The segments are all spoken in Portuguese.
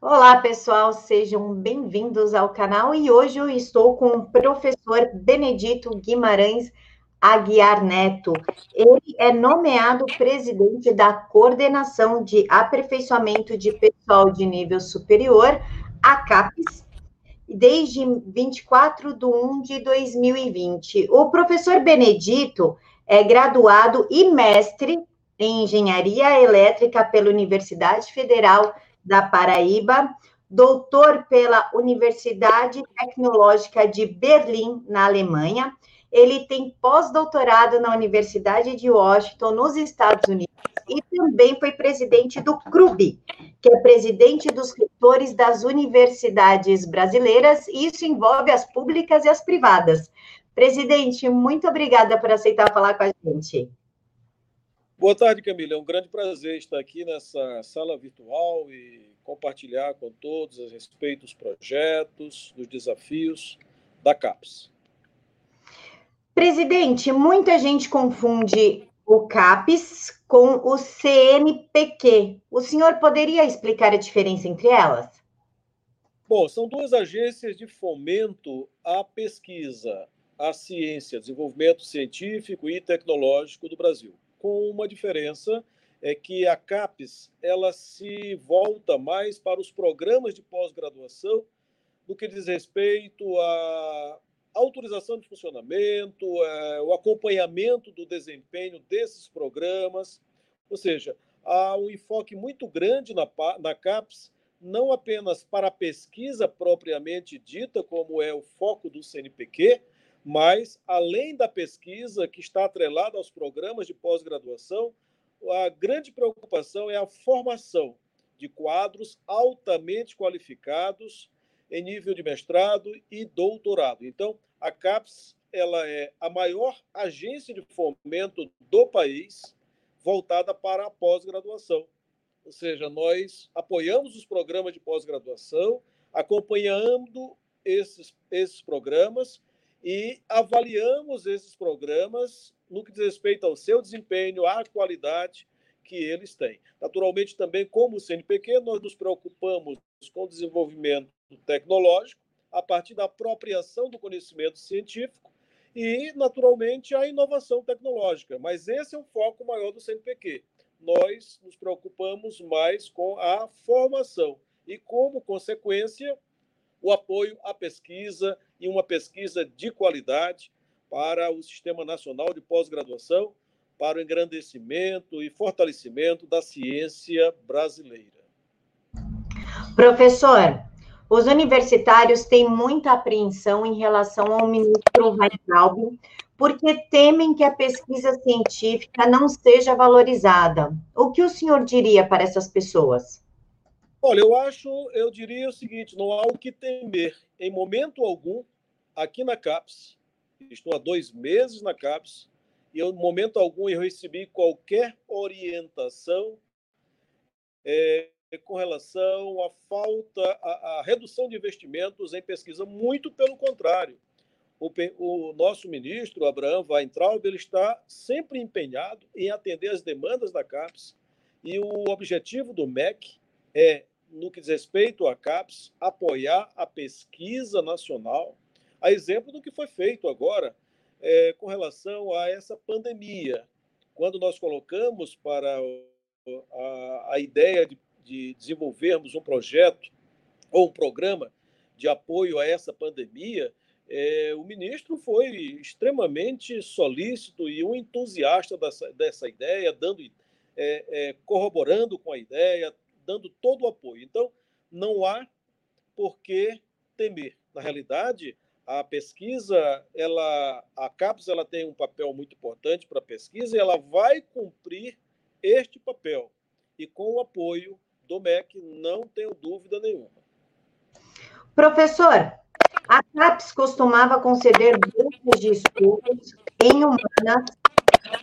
Olá, pessoal, sejam bem-vindos ao canal e hoje eu estou com o professor Benedito Guimarães Aguiar Neto. Ele é nomeado presidente da Coordenação de Aperfeiçoamento de Pessoal de Nível Superior, a CAPES, desde 24 de 1 de 2020. O professor Benedito é graduado e mestre em Engenharia Elétrica pela Universidade Federal da Paraíba, doutor pela Universidade Tecnológica de Berlim, na Alemanha. Ele tem pós-doutorado na Universidade de Washington, nos Estados Unidos, e também foi presidente do CRUB, que é presidente dos reitores das universidades brasileiras, e isso envolve as públicas e as privadas. Presidente, muito obrigada por aceitar falar com a gente. Boa tarde, Camila. É um grande prazer estar aqui nessa sala virtual e compartilhar com todos a respeito dos projetos, dos desafios da CAPES. Presidente, muita gente confunde o CAPES com o CNPq. O senhor poderia explicar a diferença entre elas? Bom, são duas agências de fomento à pesquisa, à ciência, desenvolvimento científico e tecnológico do Brasil com uma diferença é que a CAPES ela se volta mais para os programas de pós-graduação do que diz respeito à autorização de funcionamento, é, o acompanhamento do desempenho desses programas, ou seja, há um enfoque muito grande na, na CAPES, não apenas para a pesquisa propriamente dita, como é o foco do CNPq, mas, além da pesquisa que está atrelada aos programas de pós-graduação, a grande preocupação é a formação de quadros altamente qualificados em nível de mestrado e doutorado. Então, a CAPES ela é a maior agência de fomento do país voltada para a pós-graduação. Ou seja, nós apoiamos os programas de pós-graduação, acompanhando esses, esses programas e avaliamos esses programas no que diz respeito ao seu desempenho, à qualidade que eles têm. Naturalmente, também, como o CNPq, nós nos preocupamos com o desenvolvimento tecnológico a partir da apropriação do conhecimento científico e, naturalmente, a inovação tecnológica. Mas esse é o foco maior do CNPq. Nós nos preocupamos mais com a formação e, como consequência, o apoio à pesquisa e uma pesquisa de qualidade para o Sistema Nacional de Pós-Graduação, para o engrandecimento e fortalecimento da ciência brasileira. Professor, os universitários têm muita apreensão em relação ao ministro Weintraub, porque temem que a pesquisa científica não seja valorizada. O que o senhor diria para essas pessoas? Olha, eu acho, eu diria o seguinte: não há o que temer em momento algum aqui na CAPES. Estou há dois meses na CAPES e em momento algum eu recebi qualquer orientação é, com relação à falta, à, redução de investimentos em pesquisa. Muito pelo contrário. O, o nosso ministro, Abraham Weintraub, ele está sempre empenhado em atender as demandas da CAPES e o objetivo do MEC é, no que diz respeito à CAPES, apoiar a pesquisa nacional, a exemplo do que foi feito agora é, com relação a essa pandemia. Quando nós colocamos para a, a ideia de, de desenvolvermos um projeto ou um programa de apoio a essa pandemia, é, o ministro foi extremamente solícito e um entusiasta dessa, dessa ideia, dando, é, é, corroborando com a ideia, dando todo o apoio. Então, não há por que temer. Na realidade, a pesquisa, ela, a CAPES ela tem um papel muito importante para a pesquisa e ela vai cumprir este papel. E com o apoio do MEC, não tenho dúvida nenhuma. Professor, a CAPES costumava conceder bolsas de estudos em humanas,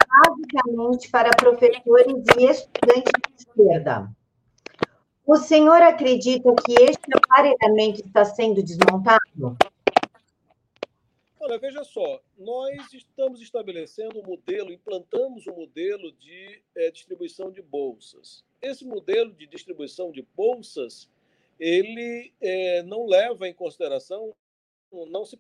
basicamente para professores e estudantes de esquerda. O senhor acredita que este aparelhamento está sendo desmontado? Olha, veja só, nós estamos estabelecendo um modelo, implantamos um modelo de é, distribuição de bolsas. Esse modelo de distribuição de bolsas, ele é, não leva em consideração, não se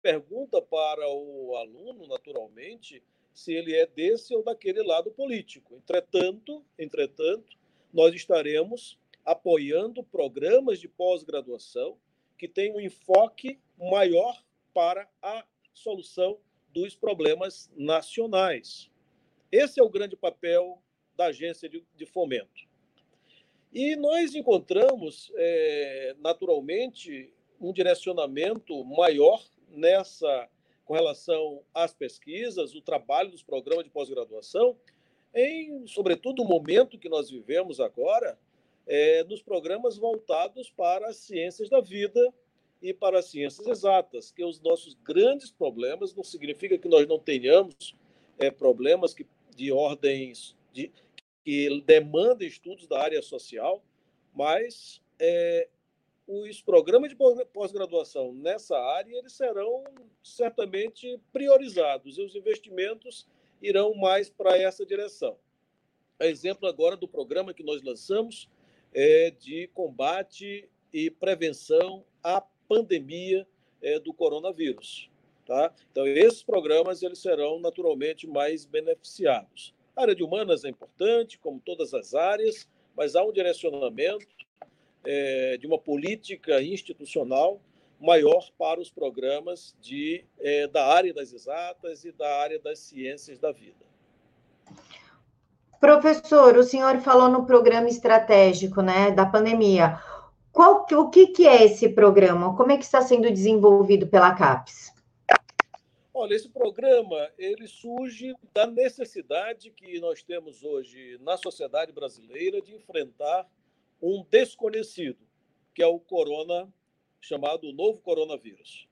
pergunta para o aluno, naturalmente, se ele é desse ou daquele lado político. Entretanto, entretanto, nós estaremos apoiando programas de pós-graduação que tenham um enfoque maior para a solução dos problemas nacionais. Esse é o grande papel da agência de, de fomento. E nós encontramos, é, naturalmente, um direcionamento maior nessa com relação às pesquisas, o trabalho dos programas de pós-graduação, em, sobretudo, o momento que nós vivemos agora, é, nos programas voltados para as ciências da vida e para as ciências exatas, que os nossos grandes problemas não significa que nós não tenhamos é, problemas que, de ordens de, que demandam estudos da área social, mas é, os programas de pós-graduação nessa área eles serão certamente priorizados e os investimentos irão mais para essa direção. Exemplo agora do programa que nós lançamos é de combate e prevenção à pandemia é, do coronavírus. Tá? Então, esses programas eles serão naturalmente mais beneficiados. A área de humanas é importante, como todas as áreas, mas há um direcionamento é, de uma política institucional maior para os programas de, é, da área das exatas e da área das ciências da vida. Professor, o senhor falou no programa estratégico né, da pandemia. Qual, o que, que é esse programa? Como é que está sendo desenvolvido pela CAPES? Olha, esse programa ele surge da necessidade que nós temos hoje na sociedade brasileira de enfrentar um desconhecido, que é o corona, chamado novo coronavírus.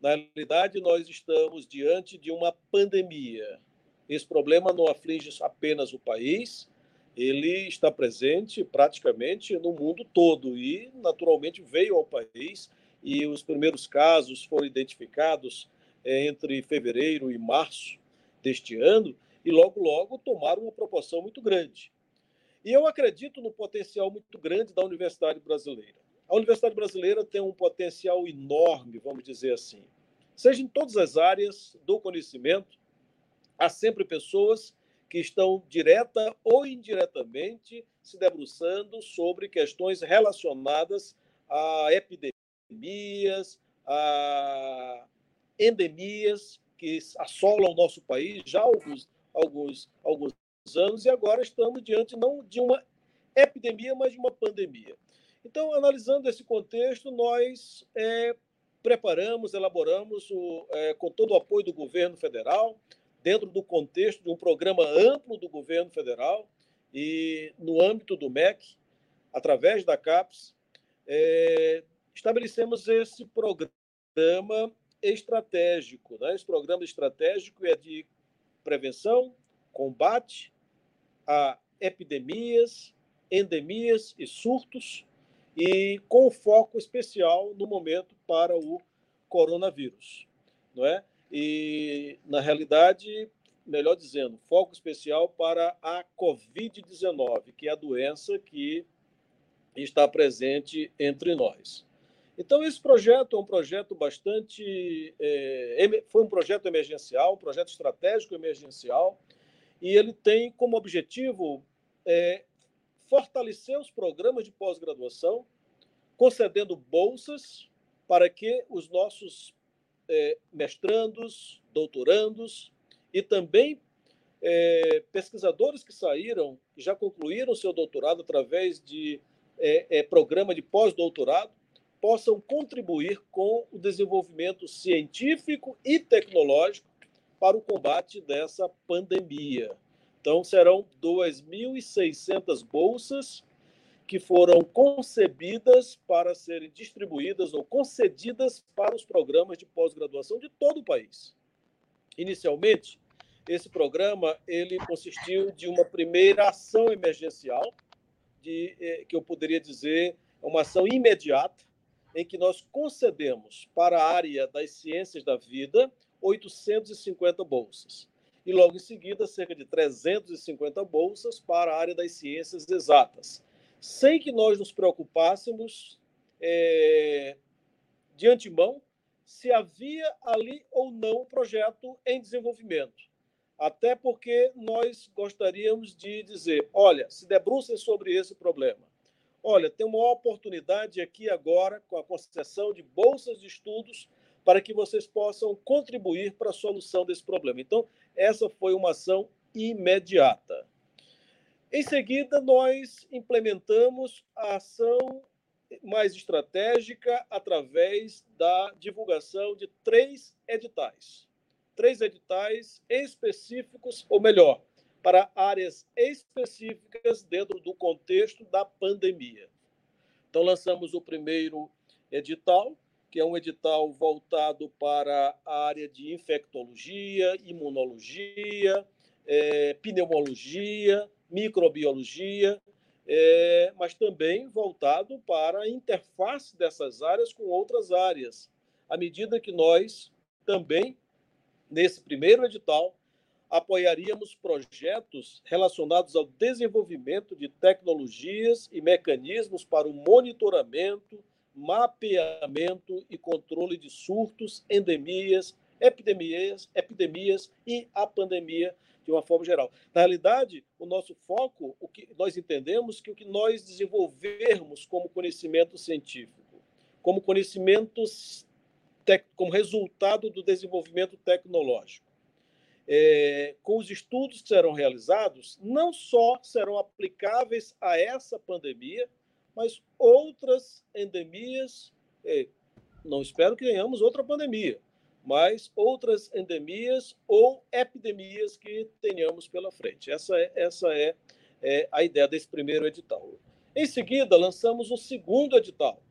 Na realidade, nós estamos diante de uma pandemia. Esse problema não aflige apenas o país, ele está presente praticamente no mundo todo e, naturalmente, veio ao país e os primeiros casos foram identificados é, entre fevereiro e março deste ano e logo, logo tomaram uma proporção muito grande. E eu acredito no potencial muito grande da Universidade Brasileira. A Universidade Brasileira tem um potencial enorme, vamos dizer assim. Seja em todas as áreas do conhecimento, há sempre pessoas que estão direta ou indiretamente se debruçando sobre questões relacionadas a epidemias, a endemias que assolam o nosso país já há alguns, alguns, alguns anos e agora estamos diante não de uma epidemia, mas de uma pandemia. Então, analisando esse contexto, nós é, preparamos, elaboramos, o, é, com todo o apoio do governo federal, dentro do contexto de um programa amplo do governo federal e no âmbito do MEC, através da CAPES, é, estabelecemos esse programa estratégico. Né? Esse programa estratégico é de prevenção, combate a epidemias, endemias e surtos, e com foco especial no momento para o coronavírus, não é? E na realidade, melhor dizendo, foco especial para a COVID-19, que é a doença que está presente entre nós. Então, esse projeto é um projeto bastante. É, foi um projeto emergencial, um projeto estratégico emergencial, e ele tem como objetivo é, fortalecer os programas de pós-graduação, concedendo bolsas para que os nossos é, mestrandos, doutorandos e também é, pesquisadores que saíram, já concluíram seu doutorado através de é programa de pós-doutorado, possam contribuir com o desenvolvimento científico e tecnológico para o combate dessa pandemia. Então, serão 2.600 bolsas que foram concebidas para serem distribuídas ou concedidas para os programas de pós-graduação de todo o país. Inicialmente, esse programa ele consistiu de uma primeira ação emergencial, de, eh, que eu poderia dizer uma ação imediata, em que nós concedemos para a área das ciências da vida 850 bolsas. E logo em seguida, cerca de 350 bolsas para a área das ciências exatas, sem que nós nos preocupássemos é, de antemão se havia ali ou não um projeto em desenvolvimento. Até porque nós gostaríamos de dizer: olha, se debrucem sobre esse problema. Olha, tem uma oportunidade aqui agora com a concessão de bolsas de estudos para que vocês possam contribuir para a solução desse problema. Então, essa foi uma ação imediata. Em seguida, nós implementamos a ação mais estratégica através da divulgação de três editais. Três editais específicos, ou melhor, para áreas específicas dentro do contexto da pandemia. Então, lançamos o primeiro edital, que é um edital voltado para a área de infectologia, imunologia, é, pneumologia, microbiologia, é, mas também voltado para a interface dessas áreas com outras áreas, à medida que nós também, nesse primeiro edital, apoiaríamos projetos relacionados ao desenvolvimento de tecnologias e mecanismos para o monitoramento, mapeamento e controle de surtos, endemias, epidemias, epidemias e a pandemia de uma forma geral. Na realidade, o nosso foco, o que nós entendemos que o que nós desenvolvermos como conhecimento científico, como conhecimentos como resultado do desenvolvimento tecnológico, é, com os estudos que serão realizados, não só serão aplicáveis a essa pandemia, mas outras endemias. É, não espero que tenhamos outra pandemia, mas outras endemias ou epidemias que tenhamos pela frente. Essa é, essa é, é a ideia desse primeiro edital. Em seguida, lançamos o segundo edital,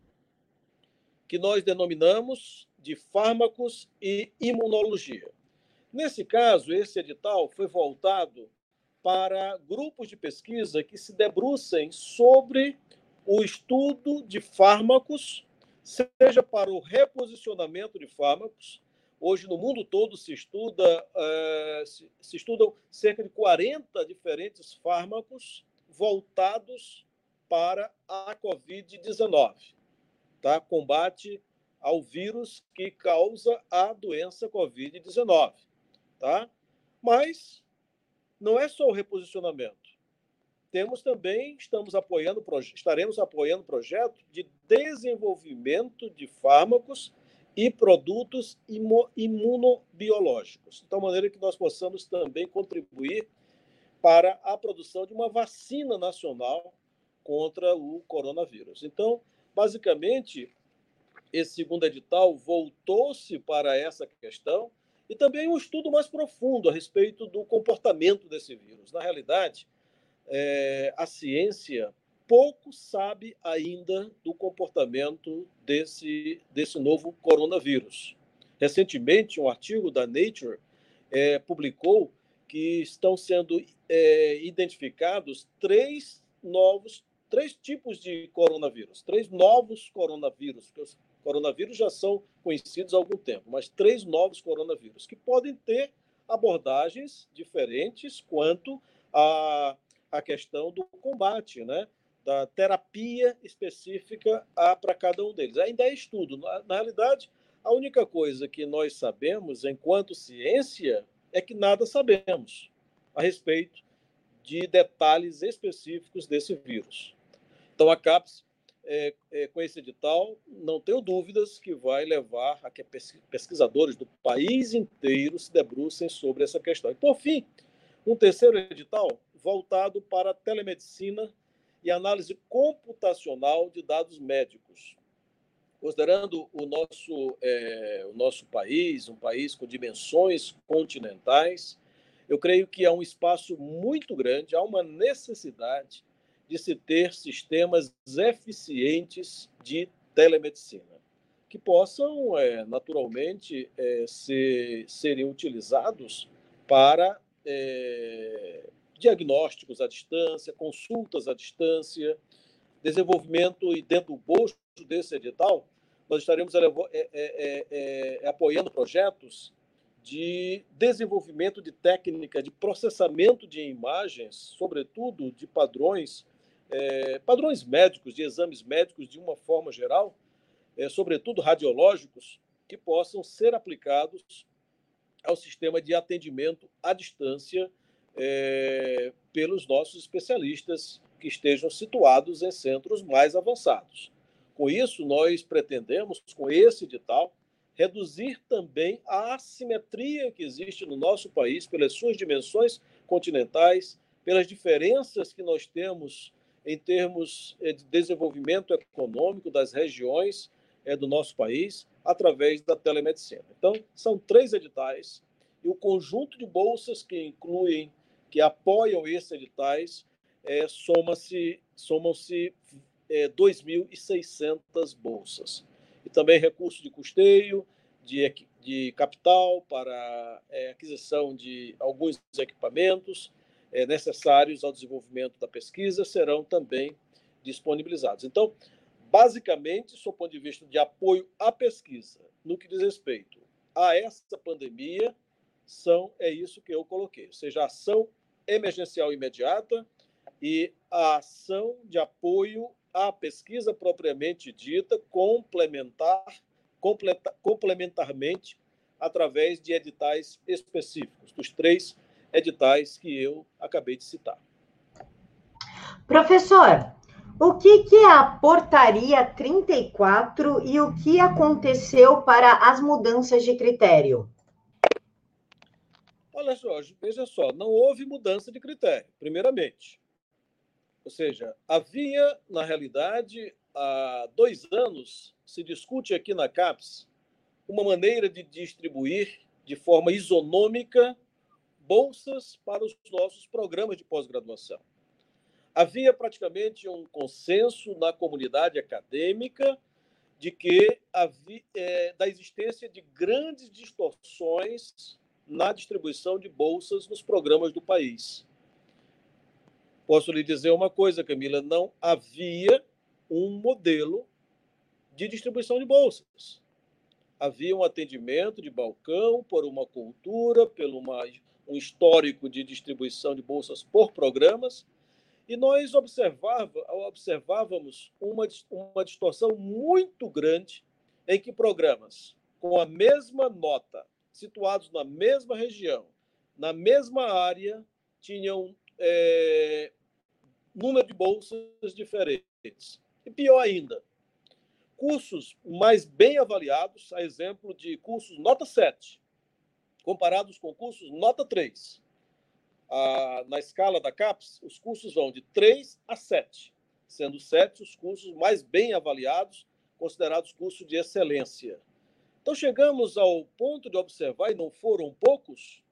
que nós denominamos de fármacos e imunologia. Nesse caso, esse edital foi voltado para grupos de pesquisa que se debrucem sobre o estudo de fármacos, seja para o reposicionamento de fármacos, Hoje, no mundo todo, se, estuda, se, se estudam cerca de 40 diferentes fármacos voltados para a Covid-19, tá? combate ao vírus que causa a doença Covid-19. Tá? Mas não é só o reposicionamento. Temos também, estamos apoiando, estaremos apoiando projeto de desenvolvimento de fármacos e produtos imunobiológicos, de tal maneira que nós possamos também contribuir para a produção de uma vacina nacional contra o coronavírus. Então, basicamente, esse segundo edital voltou-se para essa questão e também um estudo mais profundo a respeito do comportamento desse vírus. Na realidade, é, a ciência pouco sabe ainda do comportamento desse, desse novo coronavírus. Recentemente, um artigo da Nature é, publicou que estão sendo é, identificados três novos, três tipos de coronavírus, três novos coronavírus, porque os coronavírus já são conhecidos há algum tempo, mas três novos coronavírus que podem ter abordagens diferentes quanto à, à questão do combate, né? da terapia específica para cada um deles. Ainda é estudo. Na, na realidade, a única coisa que nós sabemos, enquanto ciência, é que nada sabemos a respeito de detalhes específicos desse vírus. Então, a CAPES, é, é, com esse edital, não tenho dúvidas que vai levar a que pesquisadores do país inteiro se debrucem sobre essa questão. E, por fim, um terceiro edital voltado para a telemedicina e análise computacional de dados médicos. Considerando o nosso, é, o nosso país, um país com dimensões continentais, eu creio que há um espaço muito grande, há uma necessidade de se ter sistemas eficientes de telemedicina, que possam, é, naturalmente, é, ser, serem utilizados para é, diagnósticos à distância, consultas à distância, desenvolvimento e dentro do bolso desse edital, nós estaremos é, é, é, é, apoiando projetos de desenvolvimento de técnica de processamento de imagens, sobretudo de padrões é, padrões médicos, de exames médicos de uma forma geral, é, sobretudo radiológicos, que possam ser aplicados ao sistema de atendimento à distância é, pelos nossos especialistas que estejam situados em centros mais avançados. Com isso, nós pretendemos, com esse edital, reduzir também a assimetria que existe no nosso país pelas suas dimensões continentais, pelas diferenças que nós temos em termos eh, de desenvolvimento econômico das regiões eh, do nosso país através da telemedicina. Então, são três editais e o conjunto de bolsas que incluem, que apoiam esses editais, é, soma-se, somam-se é, 2.600 bolsas. E também recursos de custeio, de, de capital para é, aquisição de alguns equipamentos é, necessários ao desenvolvimento da pesquisa serão também disponibilizados. Então, basicamente, do ponto de vista de apoio à pesquisa, no que diz respeito a essa pandemia, são é isso que eu coloquei, ou seja, ação emergencial imediata e a ação de apoio à pesquisa propriamente dita, complementar, completa, complementarmente através de editais específicos, dos três editais que eu acabei de citar. Professor, o que, que é a portaria 34 e o que aconteceu para as mudanças de critério? Olha só, veja só, não houve mudança de critério, primeiramente. Ou seja, havia, na realidade, há dois anos, se discute aqui na CAPES uma maneira de distribuir de forma isonômica bolsas para os nossos programas de pós-graduação. Havia praticamente um consenso na comunidade acadêmica de que havia, é, da existência de grandes distorções na distribuição de bolsas nos programas do país. Posso lhe dizer uma coisa, Camila: não havia um modelo de distribuição de bolsas. Havia um atendimento de balcão por uma cultura, pelo uma, um histórico de distribuição de bolsas por programas, e nós observava, observávamos uma, uma distorção muito grande em que programas com a mesma nota situados na mesma região, na mesma área, tinham é, número de bolsas diferentes. E pior ainda, cursos mais bem avaliados, a exemplo de cursos nota 7, comparados com cursos nota 3. Ah, na escala da CAPES, os cursos vão de 3 a 7, sendo 7 os cursos mais bem avaliados, considerados cursos de excelência. Então, chegamos ao ponto de observar, e não foram poucos,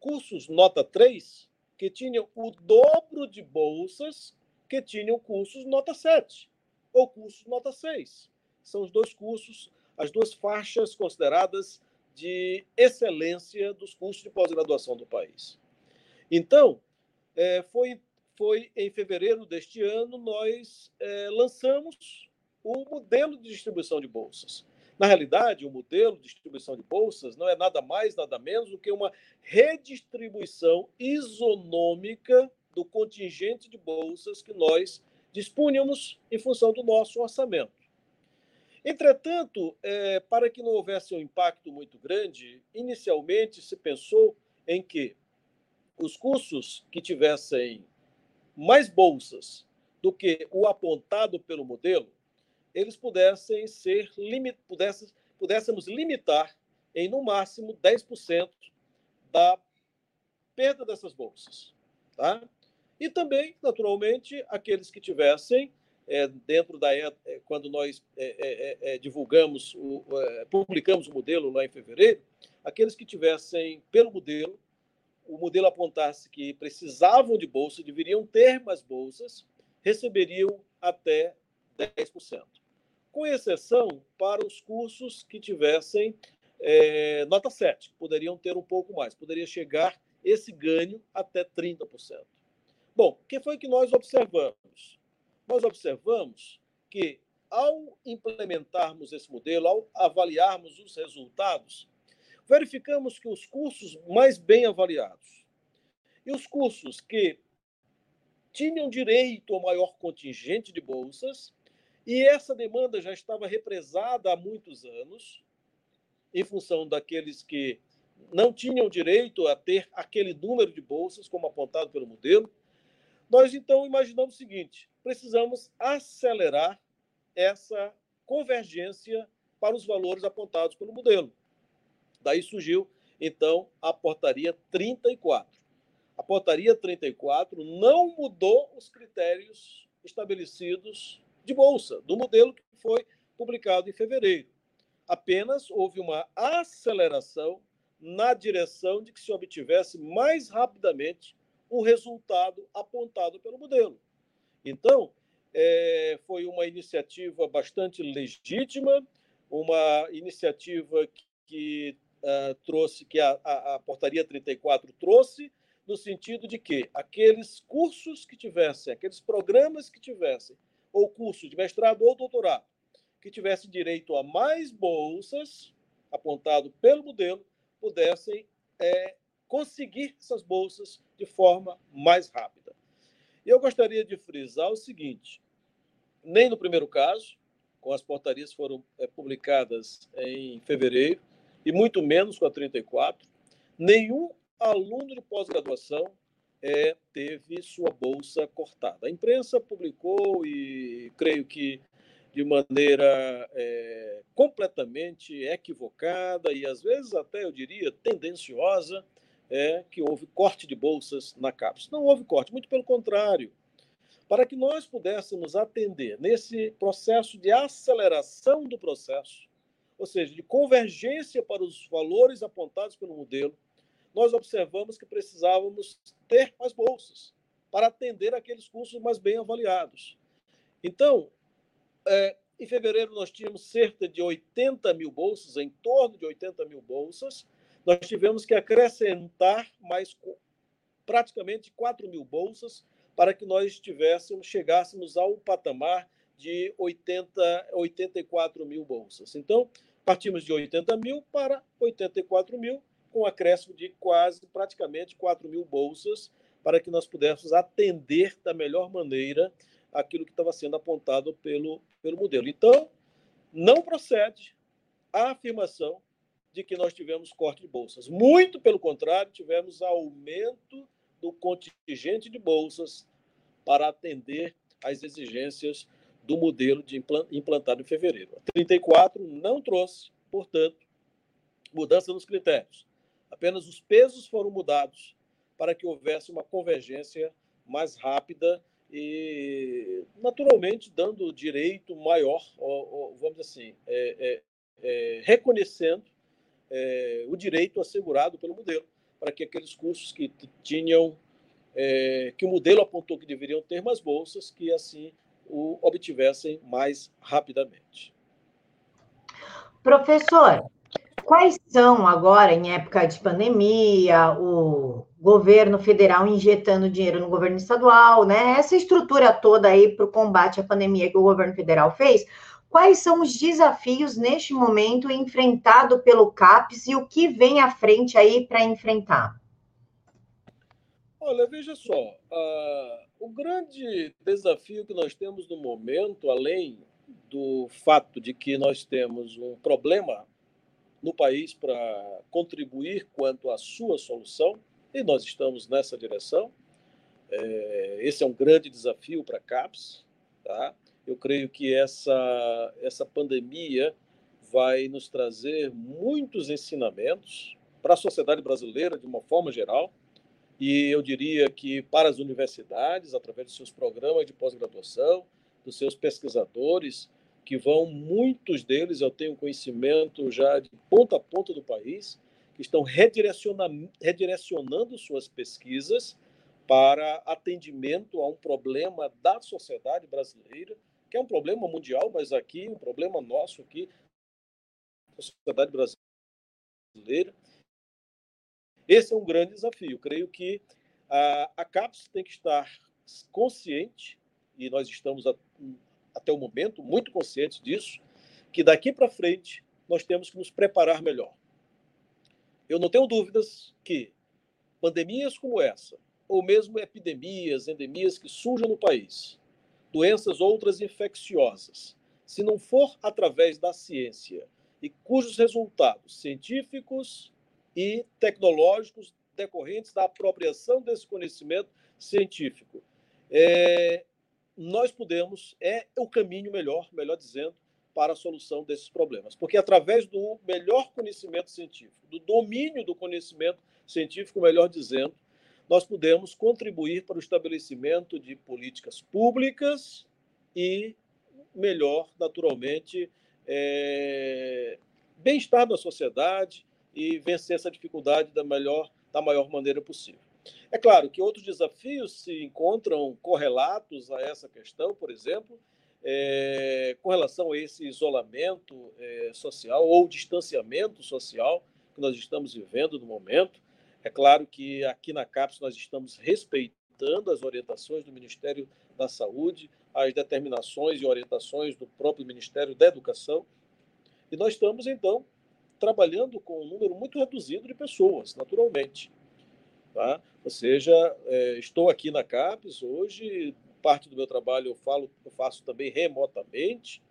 cursos nota 3 que tinham o dobro de bolsas que tinham cursos nota 7 ou cursos nota 6. São os dois cursos, as duas faixas consideradas de excelência dos cursos de pós-graduação do país. Então, é, foi, foi em fevereiro deste ano nós é, lançamos o modelo de distribuição de bolsas. Na realidade, o modelo de distribuição de bolsas não é nada mais, nada menos do que uma redistribuição isonômica do contingente de bolsas que nós dispunhamos em função do nosso orçamento. Entretanto, é, para que não houvesse um impacto muito grande, inicialmente se pensou em que os cursos que tivessem mais bolsas do que o apontado pelo modelo eles pudessem ser pudessem, pudéssemos limitar em no máximo 10% da perda dessas bolsas, tá? E também, naturalmente, aqueles que tivessem é, dentro da é, quando nós é, é, é divulgamos, o, publicamos o modelo lá em fevereiro, aqueles que tivessem pelo modelo, o modelo apontasse que precisavam de bolsa, deveriam ter mais bolsas, receberiam até 10% com exceção para os cursos que tivessem é, nota 7, poderiam ter um pouco mais, poderia chegar esse ganho até 30%. Bom, o que foi que nós observamos? Nós observamos que, ao implementarmos esse modelo, ao avaliarmos os resultados, verificamos que os cursos mais bem avaliados e os cursos que tinham direito ao maior contingente de bolsas, e essa demanda já estava represada há muitos anos, em função daqueles que não tinham direito a ter aquele número de bolsas, como apontado pelo modelo. Nós então imaginamos o seguinte: precisamos acelerar essa convergência para os valores apontados pelo modelo. Daí surgiu, então, a portaria 34. A portaria 34 não mudou os critérios estabelecidos de bolsa do modelo que foi publicado em fevereiro. Apenas houve uma aceleração na direção de que se obtivesse mais rapidamente o resultado apontado pelo modelo. Então, é, foi uma iniciativa bastante legítima, uma iniciativa que, que uh, trouxe, que a, a, a, portaria 34 trouxe, no sentido de que aqueles cursos que tivessem, aqueles programas que tivessem, ou curso de mestrado ou doutorado, que tivessem direito a mais bolsas, apontado pelo modelo, pudessem é, conseguir essas bolsas de forma mais rápida. Eu gostaria de frisar o seguinte: nem no primeiro caso, com as portarias foram é, publicadas em fevereiro, e muito menos com a 34, nenhum aluno de pós-graduação é, teve sua bolsa cortada. A imprensa publicou, e creio que de maneira é, completamente equivocada e às vezes até eu diria tendenciosa, é que houve corte de bolsas na CAPES. Não houve corte, muito pelo contrário. Para que nós pudéssemos atender nesse processo de aceleração do processo, ou seja, de convergência para os valores apontados pelo modelo, nós observamos que precisávamos ter mais bolsas para atender aqueles cursos mais bem avaliados. Então, é, em fevereiro, nós tínhamos cerca de 80 mil bolsas, em torno de 80 mil bolsas. Nós tivemos que acrescentar mais praticamente 4 mil bolsas para que nós tivéssemos, chegássemos ao patamar de 80, 84 mil bolsas. Então, partimos de 80 mil para 84 mil, com um acréscimo de quase, praticamente 4 mil bolsas, para que nós pudéssemos atender da melhor maneira aquilo que estava sendo apontado pelo, pelo modelo. Então, não procede a afirmação de que nós tivemos corte de bolsas. Muito pelo contrário, tivemos aumento do contingente de bolsas para atender às exigências do modelo de implantado em fevereiro. A 34 não trouxe, portanto, mudança nos critérios. Apenas os pesos foram mudados para que houvesse uma convergência mais rápida e, naturalmente, dando direito maior, vamos dizer assim, é, é, é, reconhecendo é, o direito assegurado pelo modelo, para que aqueles cursos que tinham, é, que o modelo apontou que deveriam ter mais bolsas, que assim o obtivessem mais rapidamente. Professor, quais são agora, em época de pandemia, o governo federal injetando dinheiro no governo estadual, né? Essa estrutura toda aí para o combate à pandemia que o governo federal fez, Quais são os desafios neste momento enfrentado pelo CAPES e o que vem à frente aí para enfrentar? Olha, veja só, uh, o grande desafio que nós temos no momento, além do fato de que nós temos um problema no país para contribuir quanto à sua solução, e nós estamos nessa direção, é, esse é um grande desafio para a CAPES, tá? Eu creio que essa, essa pandemia vai nos trazer muitos ensinamentos para a sociedade brasileira, de uma forma geral, e eu diria que para as universidades, através dos seus programas de pós-graduação, dos seus pesquisadores, que vão, muitos deles, eu tenho conhecimento já de ponta a ponta do país, que estão redirecionando, suas pesquisas para atendimento a um problema da sociedade brasileira que é um problema mundial, mas aqui, um problema nosso aqui, da sociedade brasileira. Esse é um grande desafio. Creio que a, a CAPES tem que estar consciente, e nós estamos a, até o momento muito conscientes disso, que daqui para frente nós temos que nos preparar melhor. Eu não tenho dúvidas que pandemias como essa, ou mesmo epidemias, endemias que surjam no país, doenças outras infecciosas, se não for através da ciência e cujos resultados científicos e tecnológicos decorrentes da apropriação desse conhecimento científico, é, nós podemos, é o caminho melhor, melhor dizendo, para a solução desses problemas. Porque através do melhor conhecimento científico, do domínio do conhecimento científico, melhor dizendo, nós podemos contribuir para o estabelecimento de políticas públicas e melhor, naturalmente, é, bem-estar da sociedade e vencer essa dificuldade da melhor, da maior maneira possível. É claro que outros desafios se encontram correlatos a essa questão, por exemplo, é, com relação a esse isolamento é, social ou distanciamento social que nós estamos vivendo no momento. É claro que aqui na CAPES nós estamos respeitando as orientações do Ministério da Saúde, as determinações e orientações do próprio Ministério da Educação. E nós estamos, então, trabalhando com um número muito reduzido de pessoas, naturalmente. Tá? Ou seja, é, estou aqui na CAPES hoje, parte do meu trabalho eu, falo, eu faço também remotamente,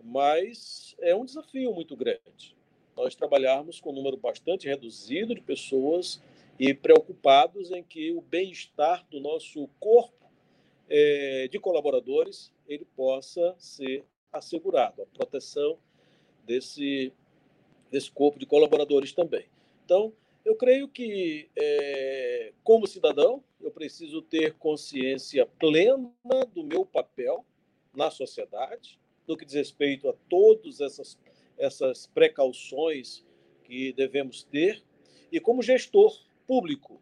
mas é um desafio muito grande. Nós trabalharmos com um número bastante reduzido de pessoas e preocupados em que o bem-estar do nosso corpo é, de colaboradores ele possa ser assegurado, a proteção desse, desse corpo de colaboradores também. Então, eu creio que, é, como cidadão, eu preciso ter consciência plena do meu papel na sociedade, no que diz respeito a todas essas, essas precauções que devemos ter, e como gestor público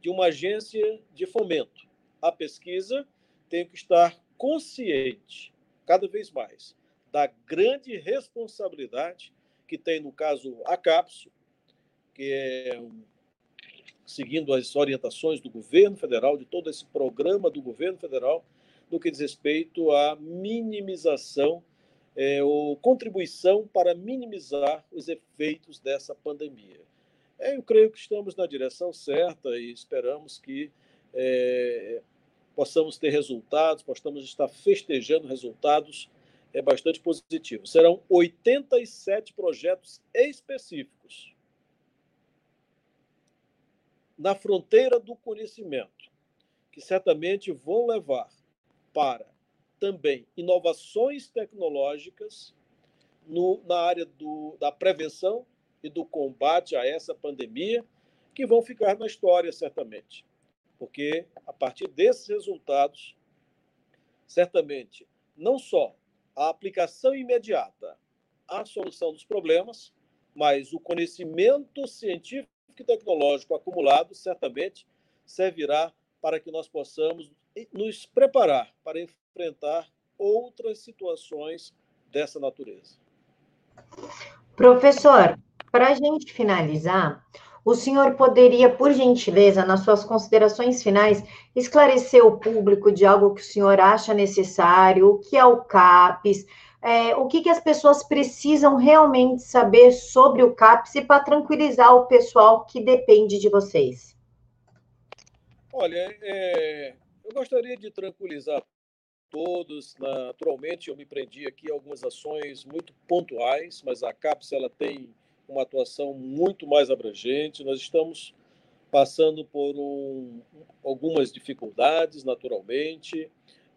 de uma agência de fomento à pesquisa, tenho que estar consciente, cada vez mais, da grande responsabilidade que tem, no caso, a CAPSO, que é seguindo as orientações do governo federal, de todo esse programa do governo federal, no que diz respeito à minimização é, ou contribuição para minimizar os efeitos dessa pandemia. É, eu creio que estamos na direção certa e esperamos que é, possamos ter resultados, possamos estar festejando resultados é, bastante positivos. Serão 87 projetos específicos na fronteira do conhecimento, que certamente vão levar para também inovações tecnológicas no, na área do, da prevenção e do combate a essa pandemia, que vão ficar na história, certamente. Porque a partir desses resultados, certamente, não só a aplicação imediata à solução dos problemas, mas o conhecimento científico e tecnológico acumulado certamente servirá para que nós possamos nos preparar para enfrentar outras situações dessa natureza. Professor, para a gente finalizar, o senhor poderia, por gentileza, nas suas considerações finais, esclarecer o público de algo que o senhor acha necessário, o que é o CAPES, é, o que, que as pessoas precisam realmente saber sobre o CAPES e para tranquilizar o pessoal que depende de vocês? Olha, é, eu gostaria de tranquilizar todos. Naturalmente, eu me prendi aqui a algumas ações muito pontuais, mas a CAPES ela tem uma atuação muito mais abrangente. Nós estamos passando por um, algumas dificuldades, naturalmente,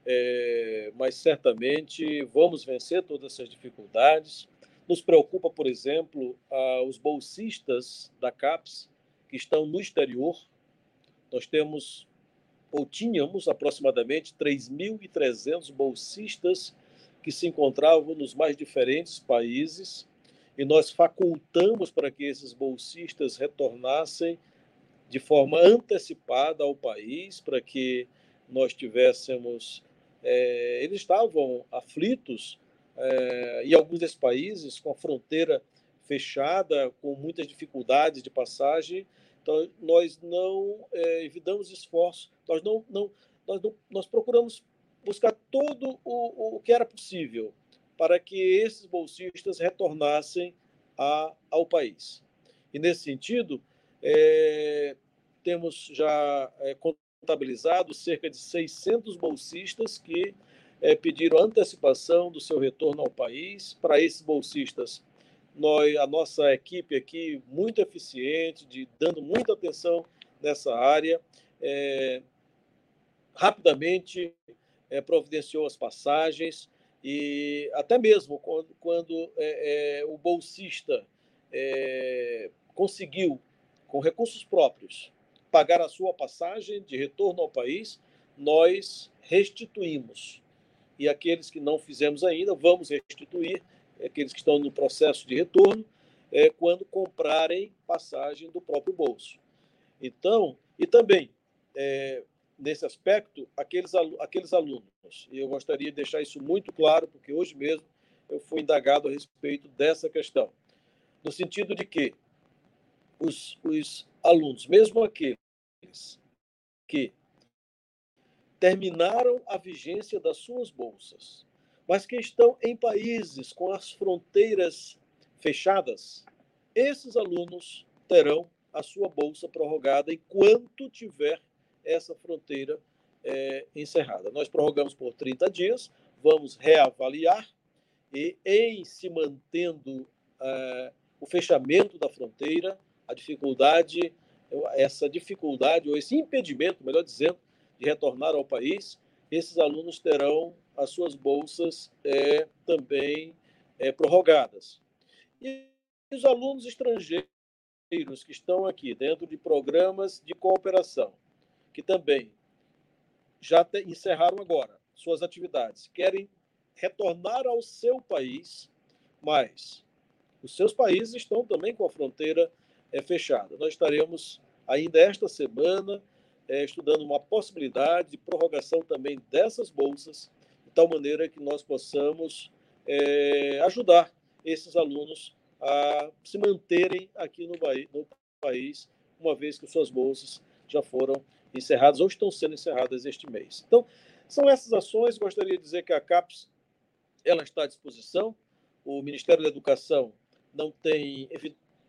é, mas certamente vamos vencer todas essas dificuldades. Nos preocupa, por exemplo, os bolsistas da CAPES que estão no exterior. Nós temos, ou tínhamos aproximadamente 3.300 bolsistas que se encontravam nos mais diferentes países e nós facultamos para que esses bolsistas retornassem de forma antecipada ao país, para que nós tivéssemos. É, eles estavam aflitos, é, e alguns desses países com a fronteira fechada, com muitas dificuldades de passagem. Então, nós não é, evitamos esforço, nós, não, não, nós, não, nós procuramos buscar todo o, o que era possível para que esses bolsistas retornassem a, ao país. E, nesse sentido, é, temos já é, contabilizado cerca de 600 bolsistas que é, pediram antecipação do seu retorno ao país. Para esses bolsistas, nós, a nossa equipe aqui, muito eficiente, de, dando muita atenção nessa área, é, rapidamente é, providenciou as passagens e até mesmo quando, quando é, é, o bolsista é, conseguiu, com recursos próprios, pagar a sua passagem de retorno ao país, nós restituímos. E aqueles que não fizemos ainda, vamos restituir, aqueles que estão no processo de retorno, é, quando comprarem passagem do próprio bolso. Então, e também, é, nesse aspecto, aqueles, aqueles alunos, e eu gostaria de deixar isso muito claro, porque hoje mesmo eu fui indagado a respeito dessa questão, no sentido de que os, os alunos, mesmo aqueles que terminaram a vigência das suas bolsas, mas que estão em países com as fronteiras fechadas, esses alunos terão a sua bolsa prorrogada enquanto tiver essa fronteira é, encerrada. Nós prorrogamos por 30 dias, vamos reavaliar e, em se mantendo é, o fechamento da fronteira, a dificuldade, essa dificuldade ou esse impedimento, melhor dizendo, de retornar ao país, esses alunos terão as suas bolsas é, também é, prorrogadas. E os alunos estrangeiros que estão aqui dentro de programas de cooperação, que também já te, encerraram agora suas atividades, querem retornar ao seu país, mas os seus países estão também com a fronteira é, fechada. Nós estaremos ainda esta semana é, estudando uma possibilidade de prorrogação também dessas bolsas, de tal maneira que nós possamos é, ajudar esses alunos a se manterem aqui no, no país, uma vez que suas bolsas já foram encerradas ou estão sendo encerradas este mês. Então, são essas ações. Gostaria de dizer que a CAPES ela está à disposição. O Ministério da Educação não tem,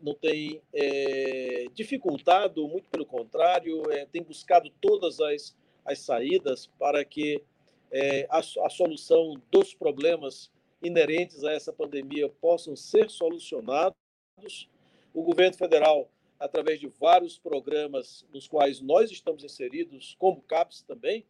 não tem é, dificultado, muito pelo contrário, é, tem buscado todas as, as saídas para que é, a, a solução dos problemas inerentes a essa pandemia possam ser solucionados. O governo federal através de vários programas nos quais nós estamos inseridos, como CAPES também.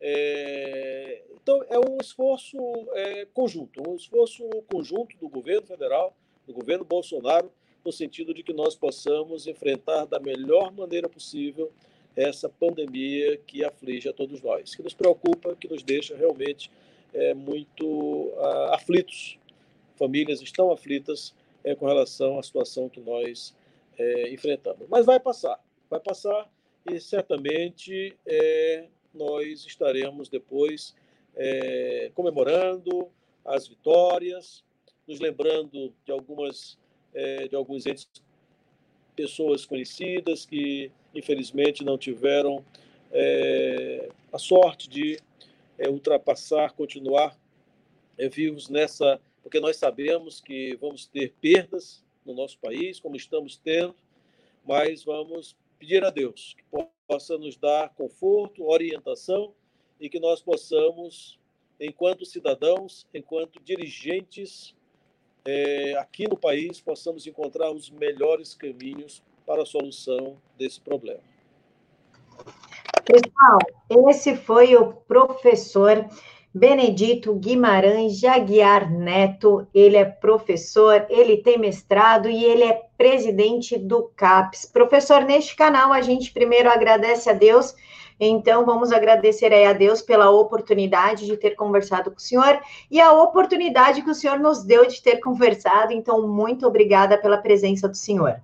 É, então, é um esforço é, conjunto, um esforço conjunto do governo federal, do governo Bolsonaro, no sentido de que nós possamos enfrentar da melhor maneira possível essa pandemia que aflige a todos nós, que nos preocupa, que nos deixa realmente é, muito uh, aflitos. Famílias estão aflitas é, com relação à situação que nós é, enfrentando. Mas vai passar, vai passar e certamente é, nós estaremos depois é, comemorando as vitórias, nos lembrando de algumas é, de alguns entes, pessoas conhecidas que infelizmente não tiveram é, a sorte de é, ultrapassar, continuar vivos nessa, porque nós sabemos que vamos ter perdas, no nosso país, como estamos tendo, mas vamos pedir a Deus que possa nos dar conforto, orientação e que nós possamos, enquanto cidadãos, enquanto dirigentes é, aqui no país, possamos encontrar os melhores caminhos para a solução desse problema. Pessoal, esse foi o professor Benedito Guimarães Jaguiar Neto, ele é professor, ele tem mestrado e ele é presidente do CAPES. Professor, neste canal a gente primeiro agradece a Deus, então vamos agradecer a Deus pela oportunidade de ter conversado com o senhor e a oportunidade que o senhor nos deu de ter conversado, então muito obrigada pela presença do senhor.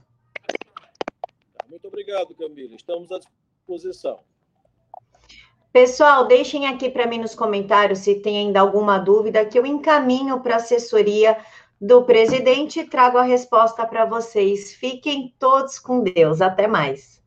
Muito obrigado, Camila, estamos à disposição. Pessoal, deixem aqui para mim nos comentários se tem ainda alguma dúvida que eu encaminho para a assessoria do presidente e trago a resposta para vocês. Fiquem todos com Deus. Até mais.